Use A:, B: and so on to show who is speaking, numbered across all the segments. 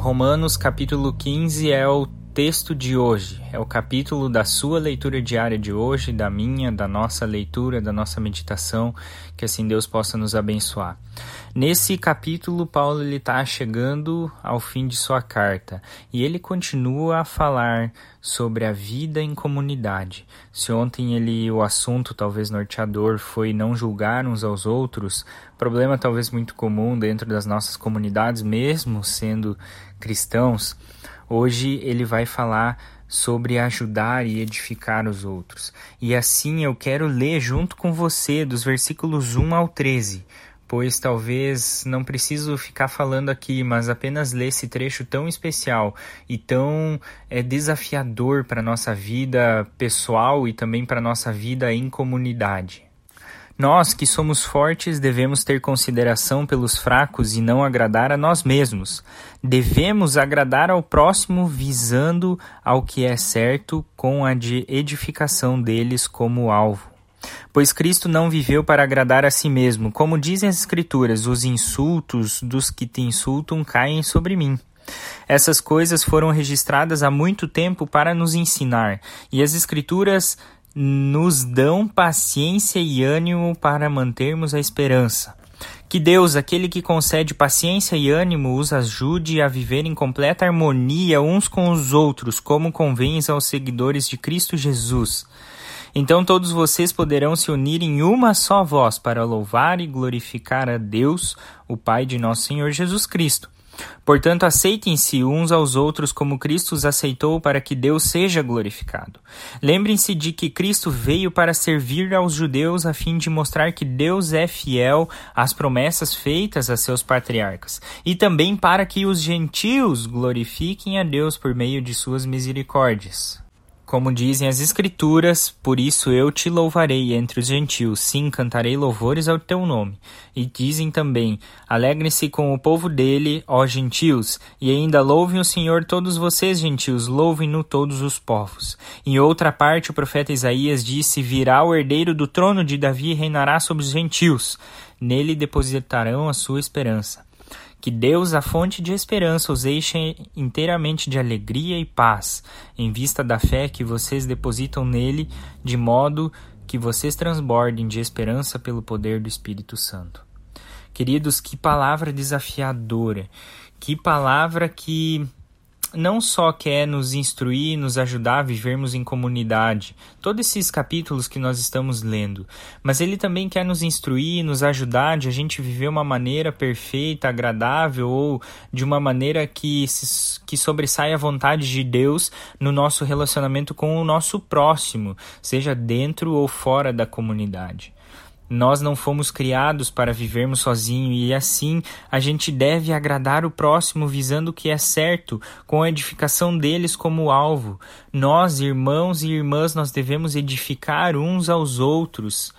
A: Romanos capítulo 15 é o texto de hoje, é o capítulo da sua leitura diária de hoje, da minha, da nossa leitura, da nossa meditação, que assim Deus possa nos abençoar. Nesse capítulo, Paulo está chegando ao fim de sua carta e ele continua a falar sobre a vida em comunidade. Se ontem ele o assunto talvez norteador foi não julgar uns aos outros, problema talvez muito comum dentro das nossas comunidades, mesmo sendo cristãos, Hoje ele vai falar sobre ajudar e edificar os outros. E assim eu quero ler junto com você dos versículos 1 ao 13, pois talvez não preciso ficar falando aqui, mas apenas ler esse trecho tão especial e tão é, desafiador para a nossa vida pessoal e também para a nossa vida em comunidade. Nós que somos fortes devemos ter consideração pelos fracos e não agradar a nós mesmos. Devemos agradar ao próximo visando ao que é certo com a de edificação deles como alvo. Pois Cristo não viveu para agradar a si mesmo, como dizem as Escrituras: os insultos dos que te insultam caem sobre mim. Essas coisas foram registradas há muito tempo para nos ensinar, e as Escrituras nos dão paciência e ânimo para mantermos a esperança. Que Deus, aquele que concede paciência e ânimo, os ajude a viver em completa harmonia uns com os outros, como convém aos seguidores de Cristo Jesus. Então todos vocês poderão se unir em uma só voz para louvar e glorificar a Deus, o Pai de nosso Senhor Jesus Cristo. Portanto, aceitem-se uns aos outros como Cristo os aceitou para que Deus seja glorificado. Lembrem-se de que Cristo veio para servir aos judeus a fim de mostrar que Deus é fiel às promessas feitas a seus patriarcas, e também para que os gentios glorifiquem a Deus por meio de suas misericórdias. Como dizem as Escrituras, por isso eu te louvarei entre os gentios, sim, cantarei louvores ao teu nome. E dizem também: Alegrem-se com o povo dele, ó gentios, e ainda louvem o Senhor todos vocês, gentios, louvem-no todos os povos. Em outra parte, o profeta Isaías disse: Virá o herdeiro do trono de Davi e reinará sobre os gentios. Nele depositarão a sua esperança. Que Deus, a fonte de esperança, os enche inteiramente de alegria e paz, em vista da fé que vocês depositam nele, de modo que vocês transbordem de esperança pelo poder do Espírito Santo. Queridos, que palavra desafiadora, que palavra que não só quer nos instruir, nos ajudar a vivermos em comunidade, todos esses capítulos que nós estamos lendo, mas ele também quer nos instruir, nos ajudar de a gente viver uma maneira perfeita, agradável ou de uma maneira que, que sobressaia a vontade de Deus no nosso relacionamento com o nosso próximo, seja dentro ou fora da comunidade. Nós não fomos criados para vivermos sozinhos e assim a gente deve agradar o próximo visando o que é certo, com a edificação deles como alvo. Nós, irmãos e irmãs, nós devemos edificar uns aos outros.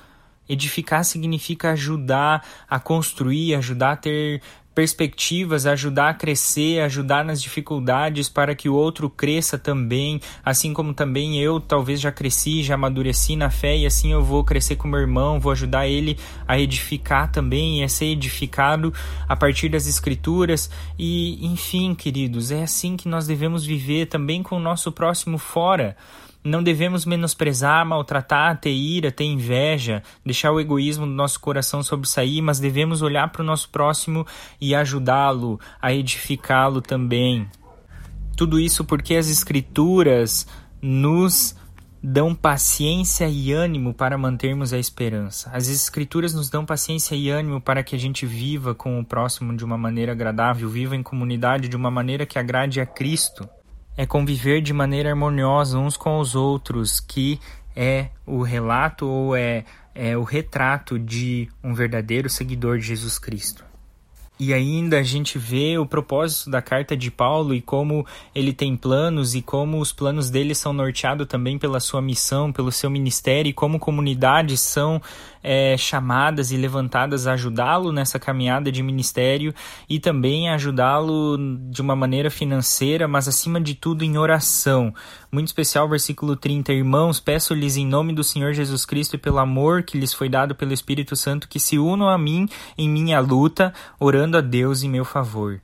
A: Edificar significa ajudar a construir, ajudar a ter perspectivas, ajudar a crescer, ajudar nas dificuldades para que o outro cresça também, assim como também eu talvez já cresci, já amadureci na fé e assim eu vou crescer com meu irmão, vou ajudar ele a edificar também e a ser edificado a partir das escrituras e enfim, queridos, é assim que nós devemos viver também com o nosso próximo fora. Não devemos menosprezar, maltratar, ter ira, ter inveja, deixar o egoísmo do nosso coração sobressair, mas devemos olhar para o nosso próximo e ajudá-lo, a edificá-lo também. Tudo isso porque as Escrituras nos dão paciência e ânimo para mantermos a esperança. As Escrituras nos dão paciência e ânimo para que a gente viva com o próximo de uma maneira agradável, viva em comunidade de uma maneira que agrade a Cristo é conviver de maneira harmoniosa uns com os outros, que é o relato ou é, é o retrato de um verdadeiro seguidor de Jesus Cristo. E ainda a gente vê o propósito da carta de Paulo e como ele tem planos e como os planos dele são norteados também pela sua missão, pelo seu ministério e como comunidades são é, chamadas e levantadas a ajudá-lo nessa caminhada de ministério e também ajudá-lo de uma maneira financeira, mas acima de tudo em oração. Muito especial, versículo 30. Irmãos, peço-lhes em nome do Senhor Jesus Cristo e pelo amor que lhes foi dado pelo Espírito Santo que se unam a mim em minha luta, orando a Deus em meu favor.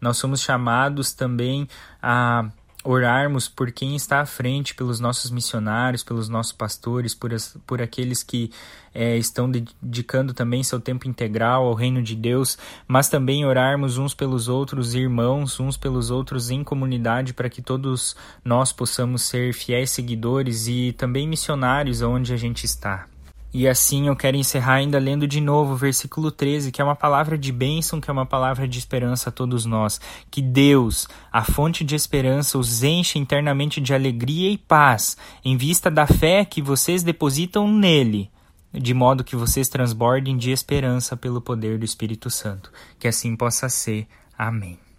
A: Nós somos chamados também a orarmos por quem está à frente, pelos nossos missionários, pelos nossos pastores, por, as, por aqueles que é, estão dedicando também seu tempo integral ao reino de Deus, mas também orarmos uns pelos outros, irmãos, uns pelos outros em comunidade, para que todos nós possamos ser fiéis seguidores e também missionários aonde a gente está. E assim eu quero encerrar ainda lendo de novo o versículo 13, que é uma palavra de bênção, que é uma palavra de esperança a todos nós. Que Deus, a fonte de esperança, os enche internamente de alegria e paz, em vista da fé que vocês depositam nele, de modo que vocês transbordem de esperança pelo poder do Espírito Santo. Que assim possa ser. Amém.